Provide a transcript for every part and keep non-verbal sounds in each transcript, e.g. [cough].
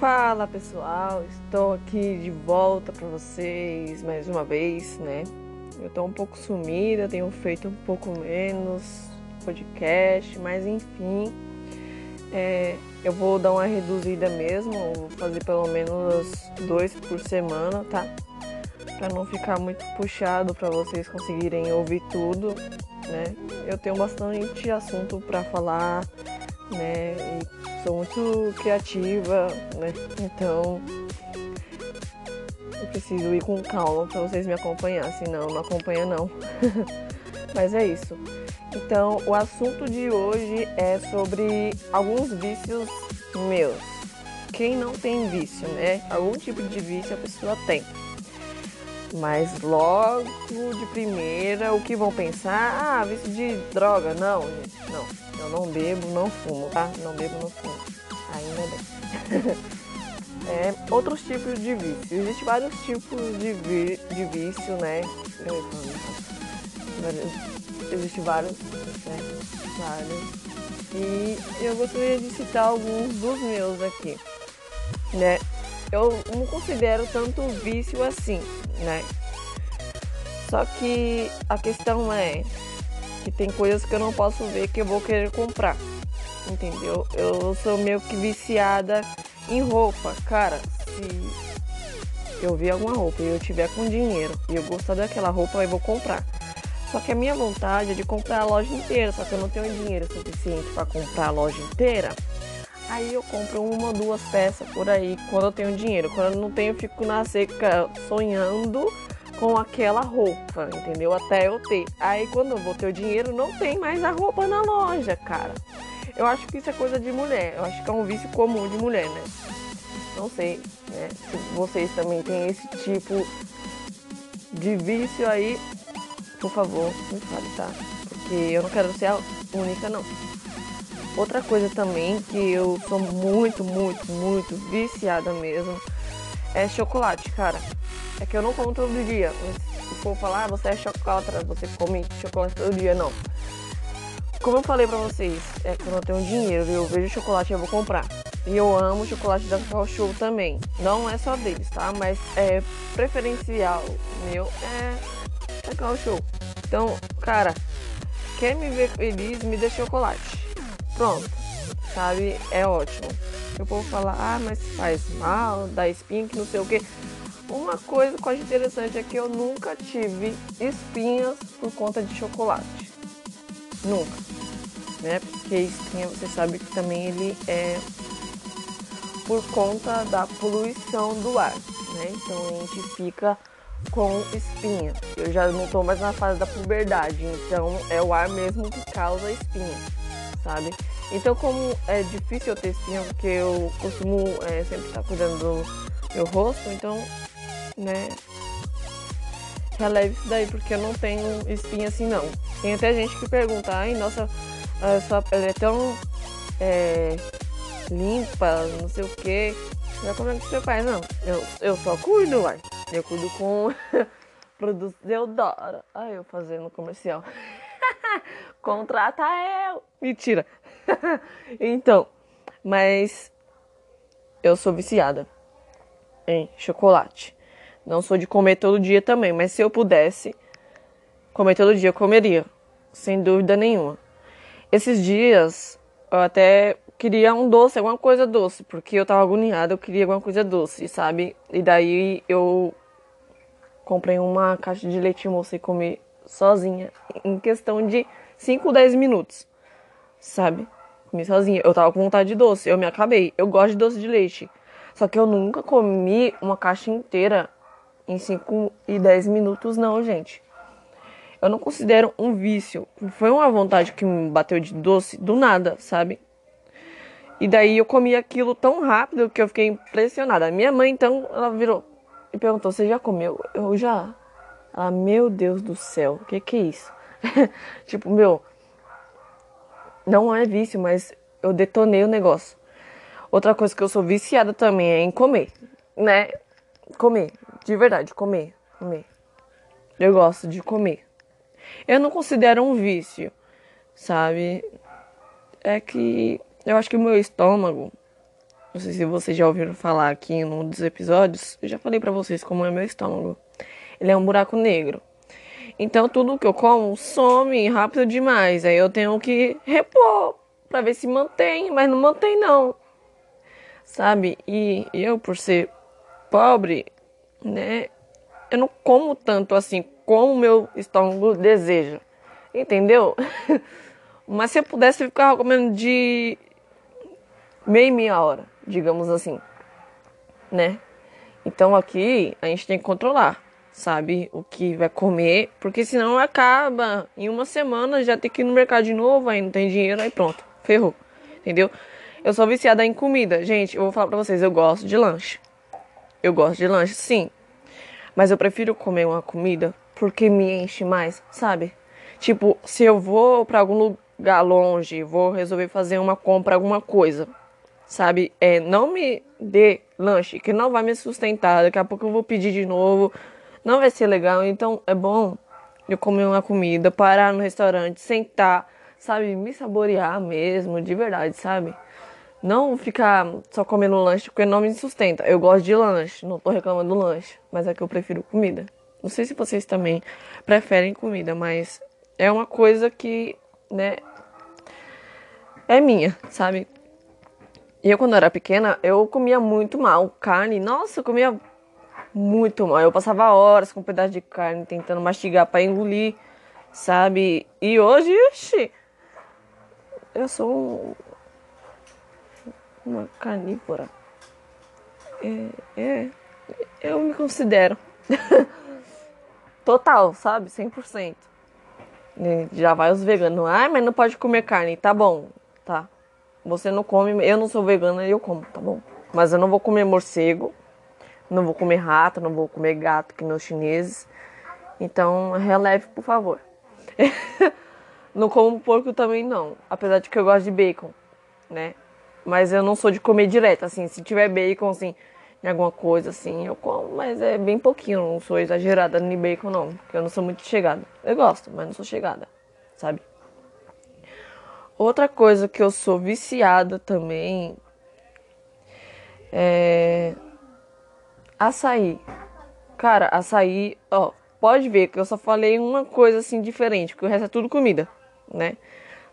Fala pessoal, estou aqui de volta para vocês mais uma vez, né? Eu tô um pouco sumida, tenho feito um pouco menos podcast, mas enfim, é, eu vou dar uma reduzida mesmo, vou fazer pelo menos dois por semana, tá? Para não ficar muito puxado para vocês conseguirem ouvir tudo, né? Eu tenho bastante assunto para falar, né? E sou muito criativa, né? Então eu preciso ir com calma para vocês me acompanhar, senão não acompanha não. [laughs] Mas é isso. Então, o assunto de hoje é sobre alguns vícios meus. Quem não tem vício, né? Algum tipo de vício a pessoa tem. Mas logo de primeira, o que vão pensar? Ah, vício de droga. Não, gente, não. Eu não bebo, não fumo, tá? Não bebo, não fumo. Ainda bem. [laughs] é, outros tipos de vício. Existem vários tipos de, vi de vício, né? Existem vários, né? Vários. E eu gostaria de citar alguns dos meus aqui, né? Eu não considero tanto vício assim, né? Só que a questão é que tem coisas que eu não posso ver que eu vou querer comprar. Entendeu? Eu sou meio que viciada em roupa. Cara, se eu ver alguma roupa e eu tiver com dinheiro e eu gostar daquela roupa, eu vou comprar. Só que a minha vontade é de comprar a loja inteira, só que eu não tenho dinheiro suficiente para comprar a loja inteira. Aí eu compro uma ou duas peças por aí quando eu tenho dinheiro. Quando eu não tenho, eu fico na seca sonhando com aquela roupa, entendeu? Até eu ter. Aí quando eu vou ter o dinheiro, não tem mais a roupa na loja, cara. Eu acho que isso é coisa de mulher. Eu acho que é um vício comum de mulher, né? Não sei, né? Se vocês também têm esse tipo de vício aí, por favor, me fale, tá? Porque eu não quero ser a única, não. Outra coisa também que eu sou muito, muito, muito viciada mesmo é chocolate, cara. É que eu não como todo dia. Se for falar, ah, você é chocolate, você come chocolate todo dia, não. Como eu falei pra vocês, é quando eu tenho dinheiro e eu vejo chocolate, eu vou comprar. E eu amo chocolate da Cacau Show também. Não é só deles, tá? Mas é preferencial meu é Cacau Show. Então, cara, quer me ver feliz, me dê chocolate. Pronto, sabe? É ótimo. O povo fala, ah, mas faz mal, dá espinha, que não sei o que. Uma coisa que eu acho interessante é que eu nunca tive espinhas por conta de chocolate. Nunca. Né? Porque espinha, você sabe que também ele é por conta da poluição do ar. Né? Então a gente fica com espinha. Eu já não estou mais na fase da puberdade, então é o ar mesmo que causa espinha, sabe? Então como é difícil eu ter espinha, porque eu costumo é, sempre estar cuidando do meu rosto, então né? Releve isso daí, porque eu não tenho espinha assim não. Tem até gente que pergunta, ai, nossa, sua pele é tão é, limpa, não sei o que. Já como é que você faz? Não, eu, eu só cuido, uai. Eu cuido com [laughs] produtos Deodora. Ai, eu fazendo comercial. [laughs] Contrata eu! Mentira! [laughs] então, mas eu sou viciada em chocolate. Não sou de comer todo dia também, mas se eu pudesse comer todo dia, eu comeria, sem dúvida nenhuma. Esses dias eu até queria um doce, alguma coisa doce, porque eu tava agoniada, eu queria alguma coisa doce, sabe? E daí eu comprei uma caixa de leite moça e comi sozinha em questão de 5, 10 minutos, sabe? Comi sozinha. Eu tava com vontade de doce, eu me acabei. Eu gosto de doce de leite. Só que eu nunca comi uma caixa inteira em 5 e 10 minutos, não, gente. Eu não considero um vício. Foi uma vontade que me bateu de doce do nada, sabe? E daí eu comi aquilo tão rápido que eu fiquei impressionada. Minha mãe, então, ela virou e perguntou: Você já comeu? Eu já. Ela, meu Deus do céu, o que, que é isso? [laughs] tipo, meu, não é vício, mas eu detonei o negócio. Outra coisa que eu sou viciada também é em comer, né? Comer. De verdade, comer, comer. Eu gosto de comer. Eu não considero um vício, sabe? É que eu acho que o meu estômago, Não sei se vocês já ouviram falar aqui em um dos episódios. Eu já falei para vocês como é meu estômago. Ele é um buraco negro. Então tudo que eu como some rápido demais. Aí eu tenho que repor para ver se mantém, mas não mantém não. Sabe? E eu por ser pobre, né? Eu não como tanto assim como o meu estômago deseja. Entendeu? [laughs] Mas se eu pudesse, eu ficava comendo de meia e meia hora, digamos assim, né? Então aqui a gente tem que controlar, sabe? O que vai comer, porque senão acaba em uma semana já tem que ir no mercado de novo, aí não tem dinheiro, aí pronto, ferrou, entendeu? Eu sou viciada em comida, gente. Eu vou falar pra vocês, eu gosto de lanche. Eu gosto de lanche, sim. Mas eu prefiro comer uma comida porque me enche mais, sabe? Tipo, se eu vou para algum lugar longe, vou resolver fazer uma compra, alguma coisa, sabe? É, não me dê lanche, que não vai me sustentar. Daqui a pouco eu vou pedir de novo, não vai ser legal. Então é bom eu comer uma comida, parar no restaurante, sentar, sabe? Me saborear mesmo, de verdade, sabe? Não ficar só comendo lanche porque não me sustenta. Eu gosto de lanche, não tô reclamando do lanche, mas é que eu prefiro comida. Não sei se vocês também preferem comida, mas é uma coisa que, né, é minha, sabe? E eu, quando era pequena, eu comia muito mal carne. Nossa, eu comia muito mal. Eu passava horas com um pedaço de carne tentando mastigar para engolir, sabe? E hoje, ixi, eu sou um, uma carnívora. É, é, eu me considero. [laughs] Total, sabe? 100%. Já vai os veganos. Ai, mas não pode comer carne. Tá bom, tá. Você não come, eu não sou vegana e eu como, tá bom. Mas eu não vou comer morcego, não vou comer rato, não vou comer gato, que nos chineses. Então, releve, por favor. [laughs] não como porco também não, apesar de que eu gosto de bacon, né? Mas eu não sou de comer direto, assim, se tiver bacon, assim, em alguma coisa, assim, eu como, mas é bem pouquinho, não sou exagerada no bacon, não, porque eu não sou muito chegada. Eu gosto, mas não sou chegada, sabe? Outra coisa que eu sou viciada também é açaí. Cara, açaí, ó, pode ver que eu só falei uma coisa assim diferente, porque o resto é tudo comida, né?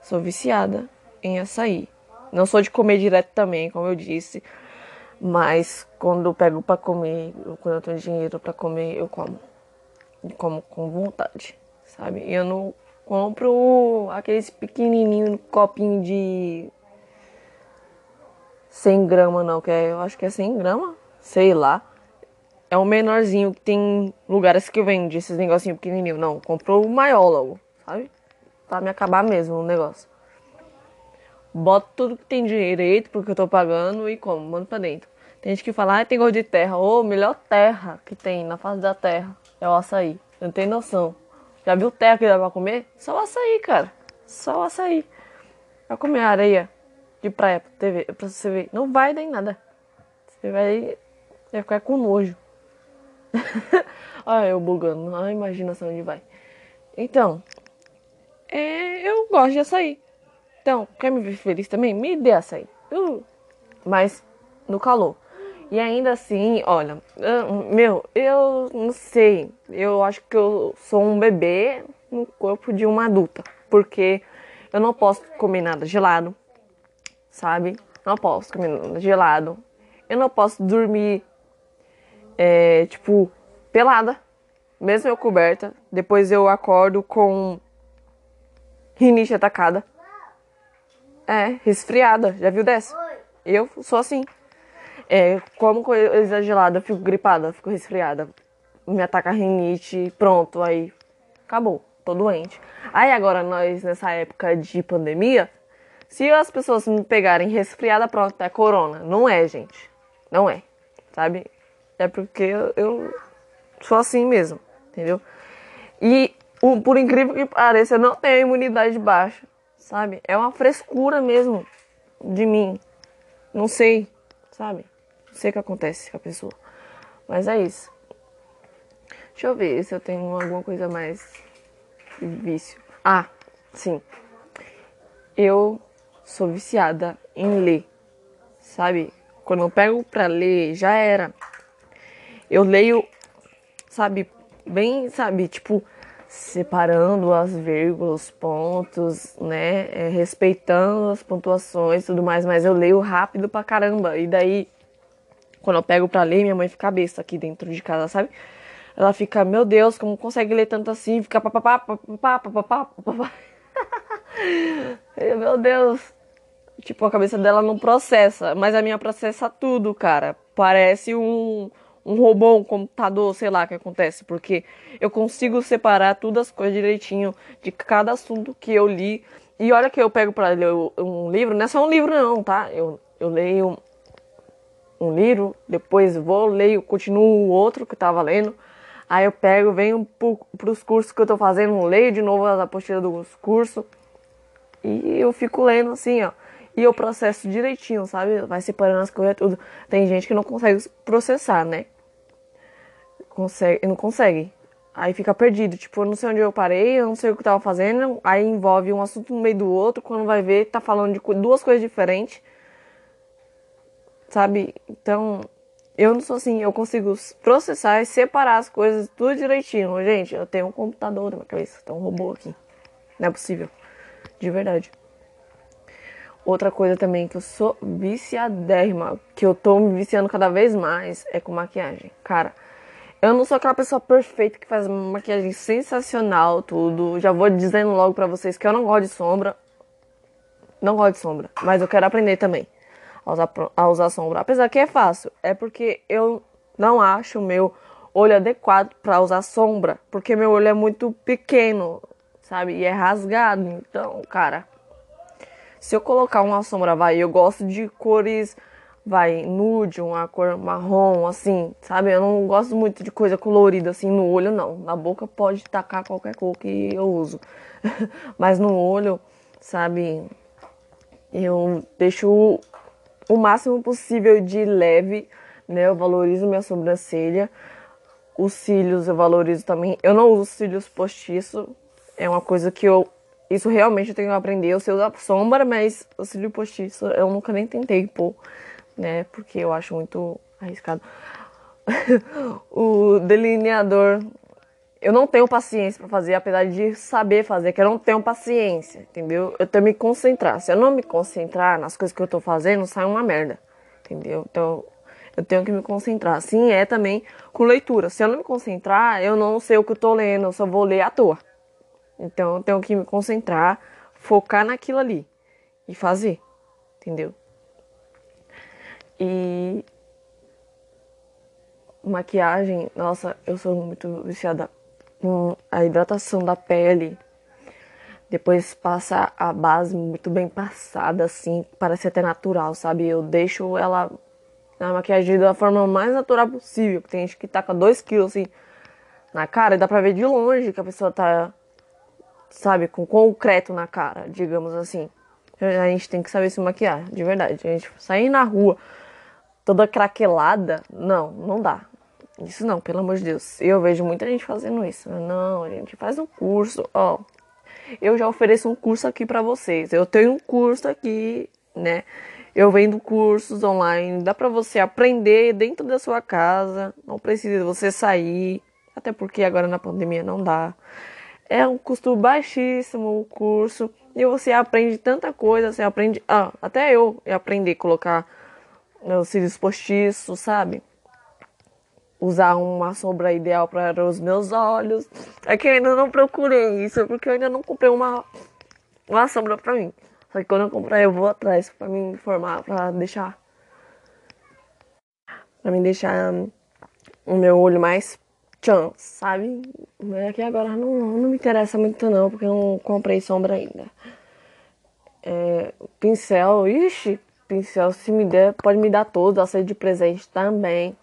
Sou viciada em açaí. Não sou de comer direto também, como eu disse. Mas quando eu pego para comer, quando eu tenho dinheiro para comer, eu como. E como com vontade, sabe? Eu não compro aqueles pequenininho copinho de 100 gramas não, que é, eu acho que é 100 gramas, sei lá. É o menorzinho que tem lugares que vende esses negocinho pequenininho. Não, compro o maior logo, sabe? Pra me acabar mesmo o negócio boto tudo que tem direito porque eu tô pagando e como, mando pra dentro. Tem gente que fala, ah, tem gosto de terra. Ô, oh, melhor terra que tem na face da terra é o açaí. Não tem noção. Já viu terra que dá pra comer? Só o açaí, cara. Só o açaí. Vai comer areia de praia pra, TV, pra você ver. Não vai dar em nada. Você vai, vai ficar com nojo. [laughs] Olha eu bugando. A imaginação onde vai. Então, é, eu gosto de açaí. Então, quer me ver feliz também? Me dê açaí. Uh, mas no calor. E ainda assim, olha, meu, eu não sei. Eu acho que eu sou um bebê no corpo de uma adulta. Porque eu não posso comer nada gelado, sabe? Não posso comer nada gelado. Eu não posso dormir, é, tipo, pelada, mesmo eu coberta. Depois eu acordo com rinite atacada. É, resfriada. Já viu dessa? Eu sou assim. É, como coisa gelada, fico gripada, fico resfriada. Me ataca rinite, pronto, aí acabou, tô doente. Aí agora nós, nessa época de pandemia, se as pessoas me pegarem resfriada, pronto, é corona. Não é, gente. Não é, sabe? É porque eu, sou assim mesmo, entendeu? E por incrível que pareça, eu não tenho imunidade baixa sabe? É uma frescura mesmo de mim. Não sei, sabe? Não sei o que acontece com a pessoa. Mas é isso. Deixa eu ver se eu tenho alguma coisa mais de vício. Ah, sim. Eu sou viciada em ler, sabe? Quando eu pego pra ler, já era. Eu leio, sabe, bem, sabe, tipo, separando as vírgulas, pontos, né? É, respeitando as pontuações e tudo mais, mas eu leio rápido pra caramba. E daí, quando eu pego pra ler, minha mãe fica besta aqui dentro de casa, sabe? Ela fica, meu Deus, como consegue ler tanto assim? Fica papapá, papapá, papapá, papapá. meu Deus. Tipo, a cabeça dela não processa, mas a minha processa tudo, cara. Parece um, um robô, um computador, sei lá que acontece, porque eu consigo separar todas as coisas direitinho de cada assunto que eu li. E olha que eu pego para ler um livro, não é só um livro não, tá? Eu, eu leio um livro, depois vou, leio, continuo o outro que tava lendo. Aí eu pego, venho para os cursos que eu tô fazendo, leio de novo as apostilas dos cursos. E eu fico lendo assim, ó. E eu processo direitinho, sabe? Vai separando as coisas tudo. Tem gente que não consegue processar, né? Consegue, não consegue. Aí fica perdido. Tipo, eu não sei onde eu parei, eu não sei o que eu tava fazendo. Aí envolve um assunto no meio do outro. Quando vai ver, tá falando de duas coisas diferentes. Sabe? Então, eu não sou assim. Eu consigo processar e separar as coisas tudo direitinho. Gente, eu tenho um computador na minha cabeça. Tem um robô aqui. Não é possível. De verdade. Outra coisa também que eu sou viciadérrima, que eu tô me viciando cada vez mais, é com maquiagem. Cara, eu não sou aquela pessoa perfeita que faz maquiagem sensacional, tudo. Já vou dizendo logo pra vocês que eu não gosto de sombra. Não gosto de sombra, mas eu quero aprender também a usar, a usar sombra. Apesar que é fácil, é porque eu não acho o meu olho adequado para usar sombra, porque meu olho é muito pequeno, sabe? E é rasgado. Então, cara, se eu colocar uma sombra, vai, eu gosto de cores, vai, nude, uma cor marrom, assim, sabe? Eu não gosto muito de coisa colorida, assim, no olho, não. Na boca pode tacar qualquer cor que eu uso. [laughs] Mas no olho, sabe? Eu deixo o máximo possível de leve, né? Eu valorizo minha sobrancelha. Os cílios eu valorizo também. Eu não uso cílios postiços. É uma coisa que eu isso realmente eu tenho que aprender. Eu sei usar sombra, mas o cílio postiço eu nunca nem tentei pôr, né? Porque eu acho muito arriscado. [laughs] o delineador, eu não tenho paciência para fazer, apesar de saber fazer, que eu não tenho paciência, entendeu? Eu tenho que me concentrar. Se eu não me concentrar nas coisas que eu tô fazendo, sai uma merda, entendeu? Então, eu tenho que me concentrar. Assim é também com leitura. Se eu não me concentrar, eu não sei o que eu tô lendo, eu só vou ler à toa. Então eu tenho que me concentrar, focar naquilo ali e fazer, entendeu? E maquiagem, nossa, eu sou muito viciada com a hidratação da pele. Depois passa a base muito bem passada, assim, parece até natural, sabe? Eu deixo ela na maquiagem da forma mais natural possível. Tem gente que taca 2 quilos assim na cara e dá pra ver de longe que a pessoa tá sabe, com concreto na cara, digamos assim. A gente tem que saber se maquiar, de verdade. A gente sair na rua toda craquelada, não, não dá. Isso não, pelo amor de Deus. Eu vejo muita gente fazendo isso. Não, a gente faz um curso, ó. Eu já ofereço um curso aqui para vocês. Eu tenho um curso aqui, né? Eu vendo cursos online, dá para você aprender dentro da sua casa, não precisa você sair, até porque agora na pandemia não dá. É um custo baixíssimo o curso e você aprende tanta coisa, você aprende, ah, até eu aprendi a colocar os cílios postiços, sabe? Usar uma sombra ideal para os meus olhos. É que eu ainda não procurei isso, porque eu ainda não comprei uma, uma sombra para mim. Só que quando eu comprar eu vou atrás para me informar, para deixar para me deixar o meu olho mais chance, sabe? É que agora não, não me interessa muito não, porque eu não comprei sombra ainda. É, pincel, ixi, se me der, pode me dar todo, aceito de presente também.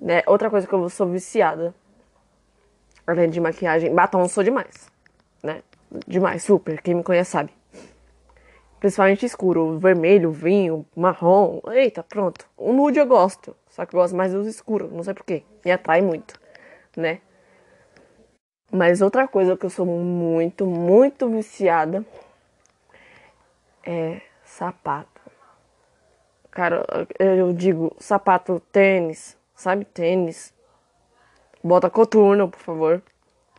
Né? Outra coisa que eu sou viciada, além de maquiagem, batom sou demais, né? Demais, super, quem me conhece sabe. Principalmente escuro, vermelho, vinho, marrom. Eita, pronto. O nude eu gosto. Só que eu gosto mais dos escuros, não sei porquê. Me atrai muito, né? Mas outra coisa que eu sou muito, muito viciada é sapato. Cara, eu digo sapato, tênis, sabe? Tênis. Bota coturno, por favor.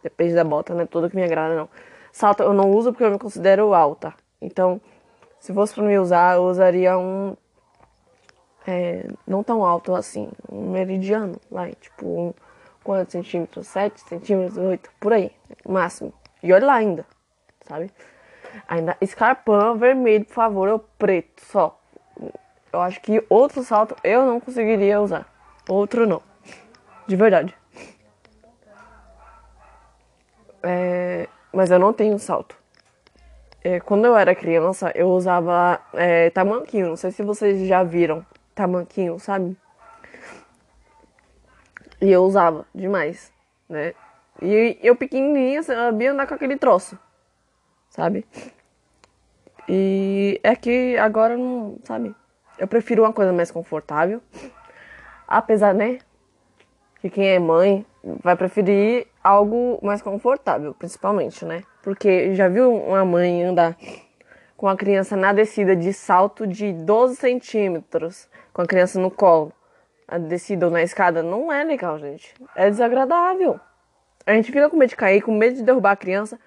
Depende da bota, não é toda que me agrada, não. Salto eu não uso porque eu me considero alta. Então, se fosse pra me usar, eu usaria um. É, não tão alto assim. Um meridiano, lá, tipo, um, quantos centímetros? 7 centímetros, 8, por aí, máximo. E olha lá ainda, sabe? Ainda escarpão vermelho, por favor, ou preto só. Eu acho que outro salto eu não conseguiria usar. Outro não. De verdade. É, mas eu não tenho salto. É, quando eu era criança, eu usava é, tamanquinho. Não sei se vocês já viram tamanquinho, sabe? E eu usava demais, né? E eu pequenininha sabia andar com aquele troço, sabe? E é que agora não, sabe? Eu prefiro uma coisa mais confortável. Apesar, né? Que quem é mãe vai preferir algo mais confortável, principalmente, né? Porque já viu uma mãe andar com a criança na descida de salto de 12 centímetros, com a criança no colo, a descida ou na escada? Não é legal, gente. É desagradável. A gente fica com medo de cair, com medo de derrubar a criança.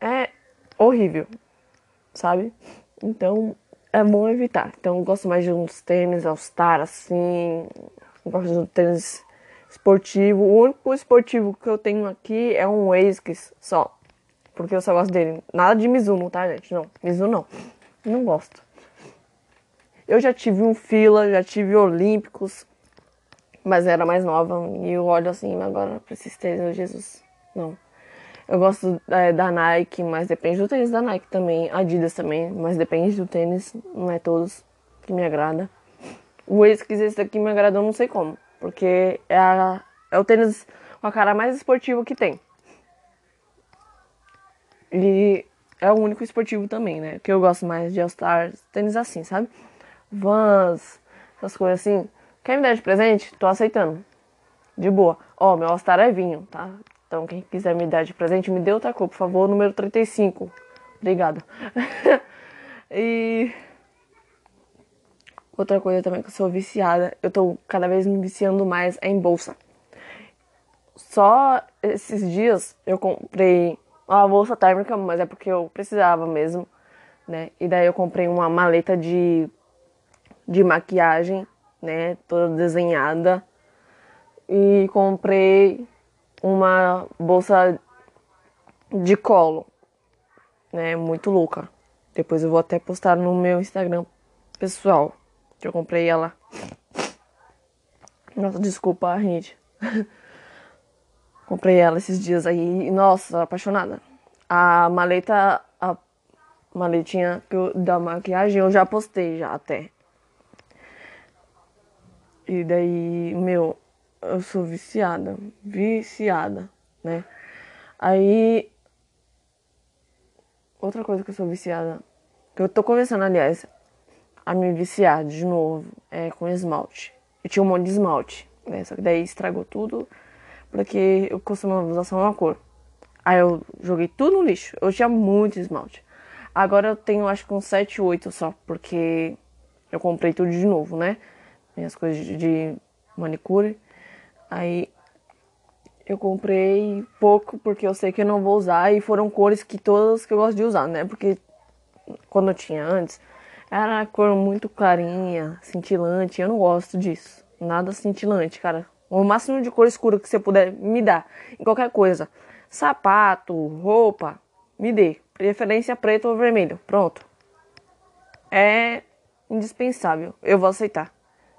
É horrível, sabe? Então, é bom evitar. Então eu gosto mais de uns tênis All-Star, assim. Eu gosto de um tênis esportivo. O único esportivo que eu tenho aqui é um ASICS só. Porque eu só gosto dele. Nada de Mizuno, tá, gente? Não, Mizuno não. Não gosto. Eu já tive um Fila, já tive Olímpicos. Mas era mais nova. E eu olho assim, agora pra esses tênis, Jesus. Não. Eu gosto é, da Nike, mas depende do tênis da Nike também. Adidas também, mas depende do tênis. Não é todos que me agrada. O ASICS esse daqui me agradou não sei como. Porque é, a, é o tênis com a cara mais esportiva que tem. E é o único esportivo também, né? Que eu gosto mais de All-Star, tênis assim, sabe? Vans, essas coisas assim. Quer me dar de presente? Tô aceitando. De boa. Ó, meu All-Star é vinho, tá? Então, quem quiser me dar de presente, me dê outra cor, por favor, número 35. Obrigada. [laughs] e. Outra coisa também que eu sou viciada, eu tô cada vez me viciando mais é em bolsa. Só esses dias eu comprei uma bolsa térmica, mas é porque eu precisava mesmo, né? E daí eu comprei uma maleta de, de maquiagem, né? Toda desenhada. E comprei uma bolsa de colo, né? Muito louca. Depois eu vou até postar no meu Instagram pessoal, que eu comprei ela. Nossa, desculpa, gente. [laughs] comprei ela esses dias aí. Nossa, apaixonada. A maleta, a maletinha eu, da maquiagem eu já postei já até. E daí, meu, eu sou viciada, viciada, né? Aí outra coisa que eu sou viciada, que eu tô começando, aliás, a me viciar de novo, é com esmalte. Eu tinha um monte de esmalte, né? Só que daí estragou tudo, porque eu costumava usar só uma cor. Aí eu joguei tudo no lixo. Eu tinha muito esmalte. Agora eu tenho acho que uns 7, 8 só, porque eu comprei tudo de novo, né? Minhas coisas de manicure. Aí eu comprei pouco porque eu sei que eu não vou usar e foram cores que todas que eu gosto de usar, né? Porque quando eu tinha antes, era cor muito clarinha, cintilante, eu não gosto disso. Nada cintilante, cara. O máximo de cor escura que você puder me dar em qualquer coisa. Sapato, roupa, me dê. Preferência preto ou vermelho. Pronto. É indispensável. Eu vou aceitar.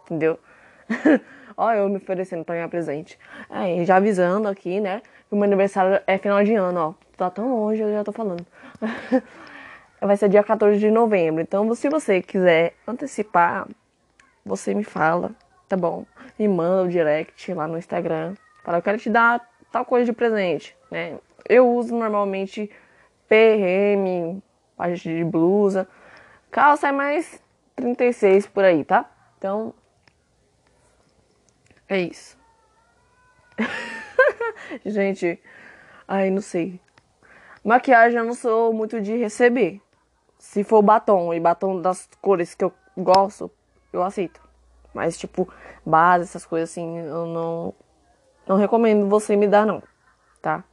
Entendeu? [laughs] Ó, eu me oferecendo pra ganhar presente. Aí, já avisando aqui, né? Que o meu aniversário é final de ano, ó. Tá tão longe, eu já tô falando. [laughs] Vai ser dia 14 de novembro. Então, se você quiser antecipar, você me fala, tá bom? Me manda o direct lá no Instagram. Fala, eu quero te dar tal coisa de presente, né? Eu uso normalmente PRM, parte de blusa. Calça é mais 36 por aí, tá? Então, é isso. [laughs] Gente, ai, não sei. Maquiagem eu não sou muito de receber. Se for batom e batom das cores que eu gosto, eu aceito. Mas, tipo, base, essas coisas assim, eu não, não recomendo você me dar, não, tá?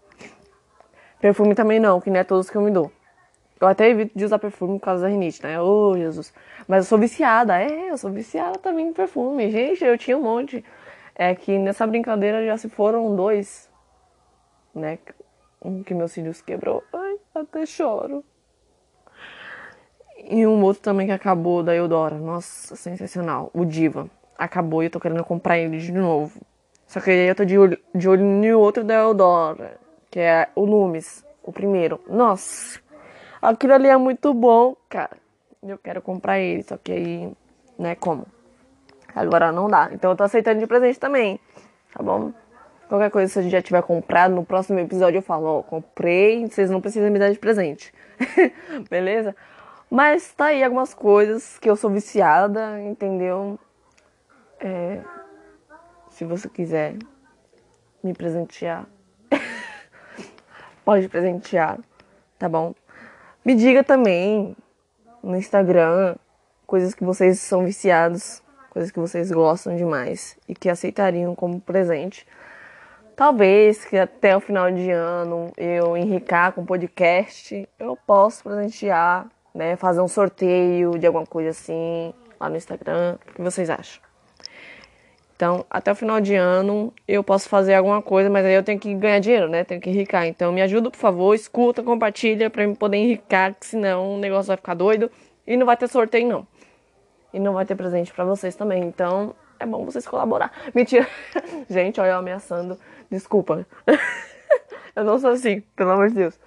Perfume também não, que não é todos que eu me dou. Eu até evito de usar perfume por causa da rinite, né? Ô, oh, Jesus. Mas eu sou viciada, é, eu sou viciada também em perfume. Gente, eu tinha um monte. É que nessa brincadeira já se foram dois, né? Um que meus cílios quebrou. Ai, até choro. E um outro também que acabou da Eudora. Nossa, sensacional. O Diva. Acabou e eu tô querendo comprar ele de novo. Só que aí eu tô de olho, de olho no outro da Eudora. Que é o Lumis. O primeiro. Nossa. Aquilo ali é muito bom, cara. Eu quero comprar ele. Só que aí, né, como? Agora não dá. Então eu tô aceitando de presente também. Tá bom? Qualquer coisa, se a gente já tiver comprado, no próximo episódio eu falo, ó, comprei, vocês não precisam me dar de presente. [laughs] Beleza? Mas tá aí algumas coisas que eu sou viciada, entendeu? É, se você quiser me presentear, [laughs] pode presentear, tá bom? Me diga também no Instagram coisas que vocês são viciados, coisas que vocês gostam demais e que aceitariam como presente. Talvez que até o final de ano eu enricar com podcast, eu posso presentear né, fazer um sorteio de alguma coisa assim lá no Instagram. O que vocês acham? Então, até o final de ano eu posso fazer alguma coisa, mas aí eu tenho que ganhar dinheiro, né? Tenho que enricar. Então, me ajuda, por favor, escuta, compartilha para eu poder enricar, que senão o negócio vai ficar doido e não vai ter sorteio não. E não vai ter presente para vocês também. Então, é bom vocês colaborar. Mentira. [laughs] Gente, olha eu ameaçando. Desculpa. [laughs] eu não sou assim, pelo amor de Deus.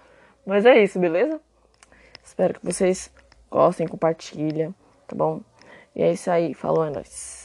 Mas é isso, beleza? Espero que vocês gostem, compartilhem, tá bom? E é isso aí, falou, é nóis.